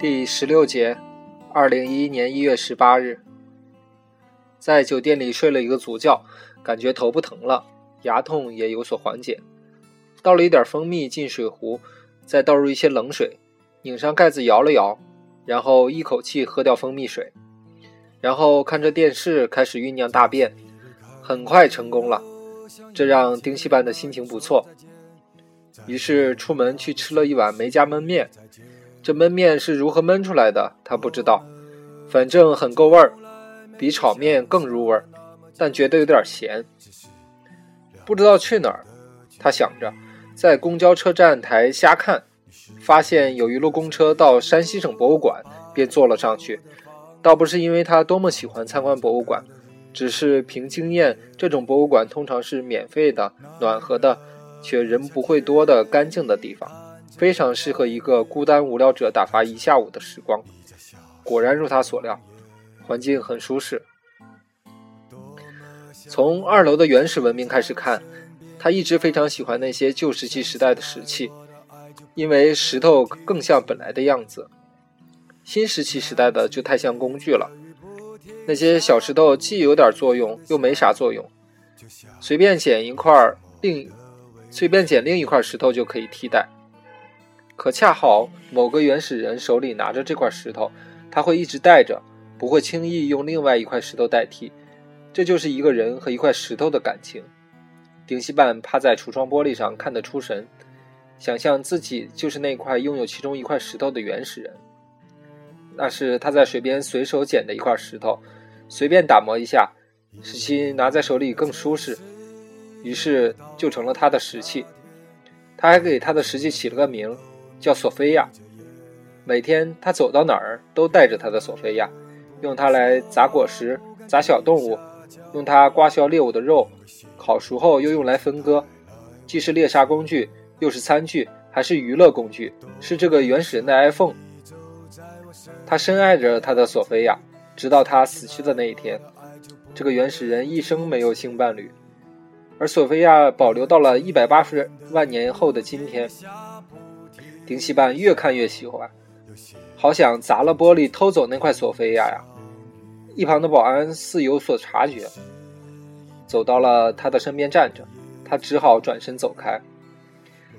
第十六节，二零一一年一月十八日，在酒店里睡了一个足觉，感觉头不疼了，牙痛也有所缓解。倒了一点蜂蜜进水壶，再倒入一些冷水，拧上盖子摇了摇，然后一口气喝掉蜂蜜水，然后看着电视开始酝酿大便，很快成功了，这让丁西班的心情不错。于是出门去吃了一碗梅家焖面，这焖面是如何焖出来的，他不知道，反正很够味儿，比炒面更入味儿，但觉得有点咸。不知道去哪儿，他想着，在公交车站台瞎看，发现有一路公车到山西省博物馆，便坐了上去。倒不是因为他多么喜欢参观博物馆，只是凭经验，这种博物馆通常是免费的、暖和的。却人不会多的干净的地方，非常适合一个孤单无聊者打发一下午的时光。果然如他所料，环境很舒适。从二楼的原始文明开始看，他一直非常喜欢那些旧石器时代的石器，因为石头更像本来的样子。新石器时代的就太像工具了，那些小石头既有点作用，又没啥作用，随便捡一块另。随便捡另一块石头就可以替代，可恰好某个原始人手里拿着这块石头，他会一直带着，不会轻易用另外一块石头代替。这就是一个人和一块石头的感情。丁西半趴在橱窗玻璃上看得出神，想象自己就是那块拥有其中一块石头的原始人。那是他在水边随手捡的一块石头，随便打磨一下，使其拿在手里更舒适。于是就成了他的石器，他还给他的石器起了个名，叫索菲亚。每天他走到哪儿都带着他的索菲亚，用它来砸果实、砸小动物，用它刮削猎物的肉，烤熟后又用来分割，既是猎杀工具，又是餐具，还是娱乐工具，是这个原始人的 iPhone。他深爱着他的索菲亚，直到他死去的那一天。这个原始人一生没有性伴侣。而索菲亚保留到了一百八十万年后的今天，丁西半越看越喜欢，好想砸了玻璃偷走那块索菲亚呀！一旁的保安似有所察觉，走到了他的身边站着，他只好转身走开。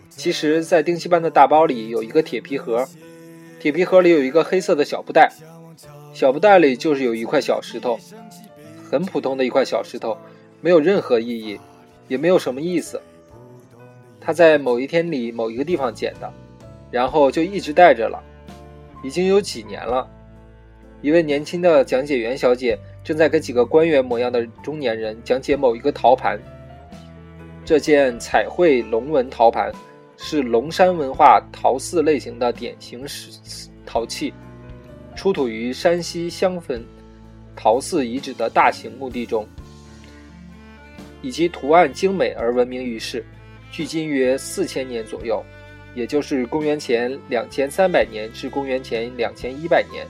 其实，在丁西半的大包里有一个铁皮盒，铁皮盒里有一个黑色的小布袋，小布袋里就是有一块小石头，很普通的一块小石头，没有任何意义。也没有什么意思。他在某一天里某一个地方捡的，然后就一直带着了，已经有几年了。一位年轻的讲解员小姐正在跟几个官员模样的中年人讲解某一个陶盘。这件彩绘龙纹陶盘是龙山文化陶寺类型的典型石陶器，出土于山西襄汾陶寺遗址的大型墓地中。以其图案精美而闻名于世，距今约四千年左右，也就是公元前两千三百年至公元前两千一百年。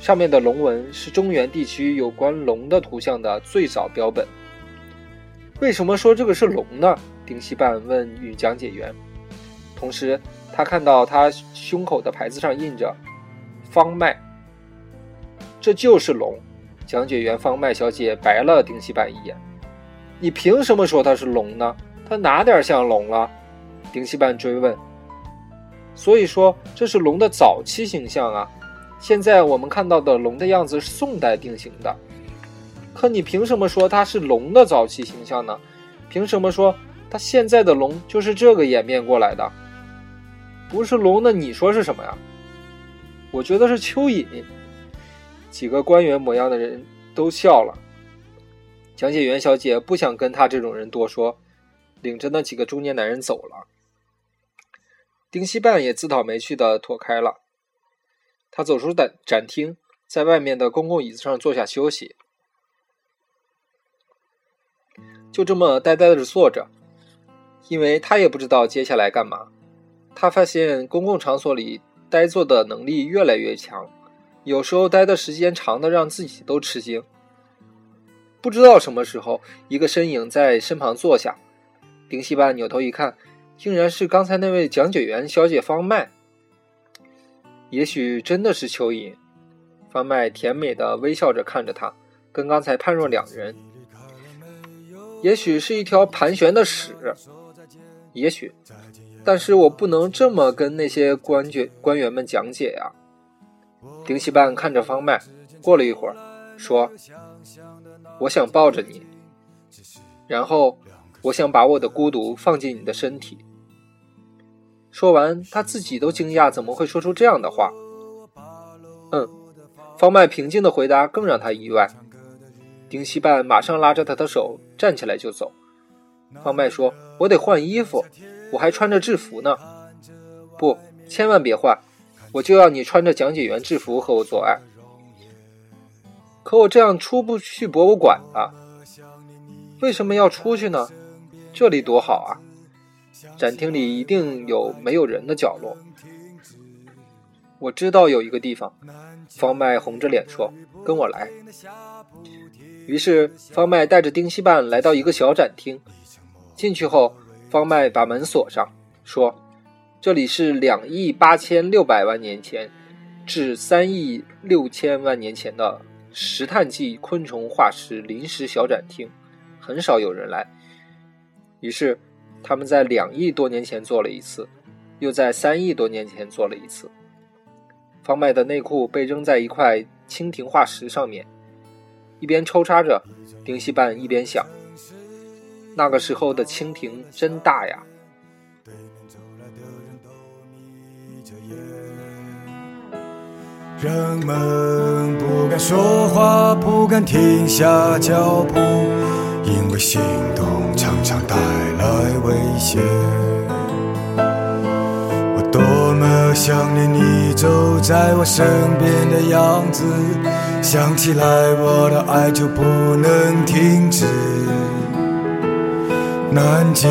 上面的龙纹是中原地区有关龙的图像的最早标本。为什么说这个是龙呢？丁西半问女讲解员。同时，他看到他胸口的牌子上印着“方脉”，这就是龙。讲解员方麦小姐白了丁西半一眼。你凭什么说它是龙呢？它哪点像龙了？丁西半追问。所以说这是龙的早期形象啊。现在我们看到的龙的样子是宋代定型的。可你凭什么说它是龙的早期形象呢？凭什么说它现在的龙就是这个演变过来的？不是龙，那你说是什么呀？我觉得是蚯蚓。几个官员模样的人都笑了。讲解员小姐不想跟他这种人多说，领着那几个中年男人走了。丁西半也自讨没趣的躲开了。他走出展展厅，在外面的公共椅子上坐下休息，就这么呆呆的坐着，因为他也不知道接下来干嘛。他发现公共场所里呆坐的能力越来越强，有时候待的时间长的让自己都吃惊。不知道什么时候，一个身影在身旁坐下。丁西半扭头一看，竟然是刚才那位讲解员小姐方麦。也许真的是蚯蚓。方麦甜美的微笑着看着他，跟刚才判若两人。也许是一条盘旋的屎，也许，但是我不能这么跟那些官爵官员们讲解呀。丁西半看着方麦，过了一会儿，说：“我想抱着你，然后我想把我的孤独放进你的身体。”说完，他自己都惊讶，怎么会说出这样的话？嗯，方麦平静的回答更让他意外。丁西半马上拉着他的手站起来就走。方麦说：“我得换衣服，我还穿着制服呢。”“不，千万别换，我就要你穿着讲解员制服和我做爱。”“可我这样出不去博物馆啊！”“为什么要出去呢？这里多好啊！展厅里一定有没有人的角落。”“我知道有一个地方。”方麦红着脸说：“跟我来。”于是，方麦带着丁西半来到一个小展厅。进去后，方麦把门锁上，说：“这里是两亿八千六百万年前至三亿六千万年前的石炭纪昆虫化石临时小展厅，很少有人来。”于是，他们在两亿多年前做了一次，又在三亿多年前做了一次。方麦的内裤被扔在一块蜻蜓化石上面。一边抽插着，丁西半一边想：那个时候的蜻蜓真大呀。人们不敢说话，不敢停下脚步，因为心动常带来危险。我多么想念你走在我身边的样子。想起来，我的爱就不能停止。南京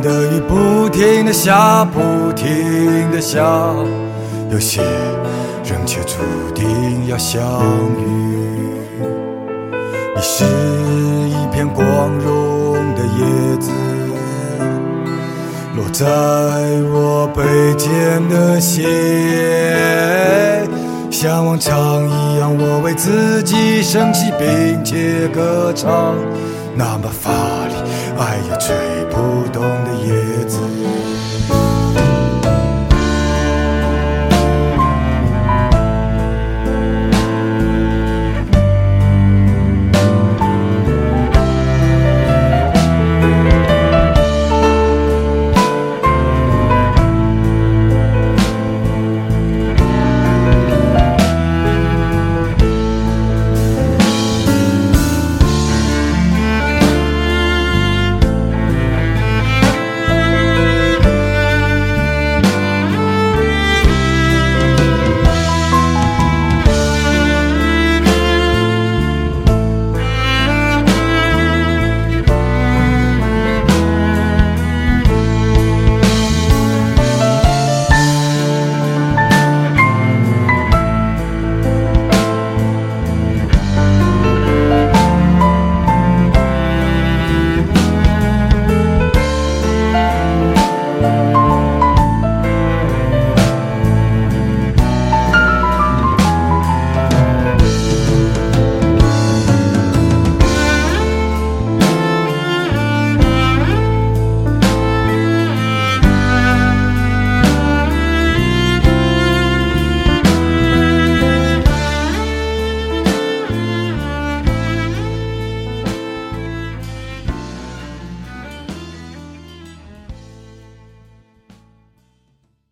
的雨不停的下，不停的下，有些人却注定要相遇。你是一片光荣叶子，落在我背肩的斜。像往常一样，我为自己升起，并且歌唱。那么乏力，爱也吹不动的叶。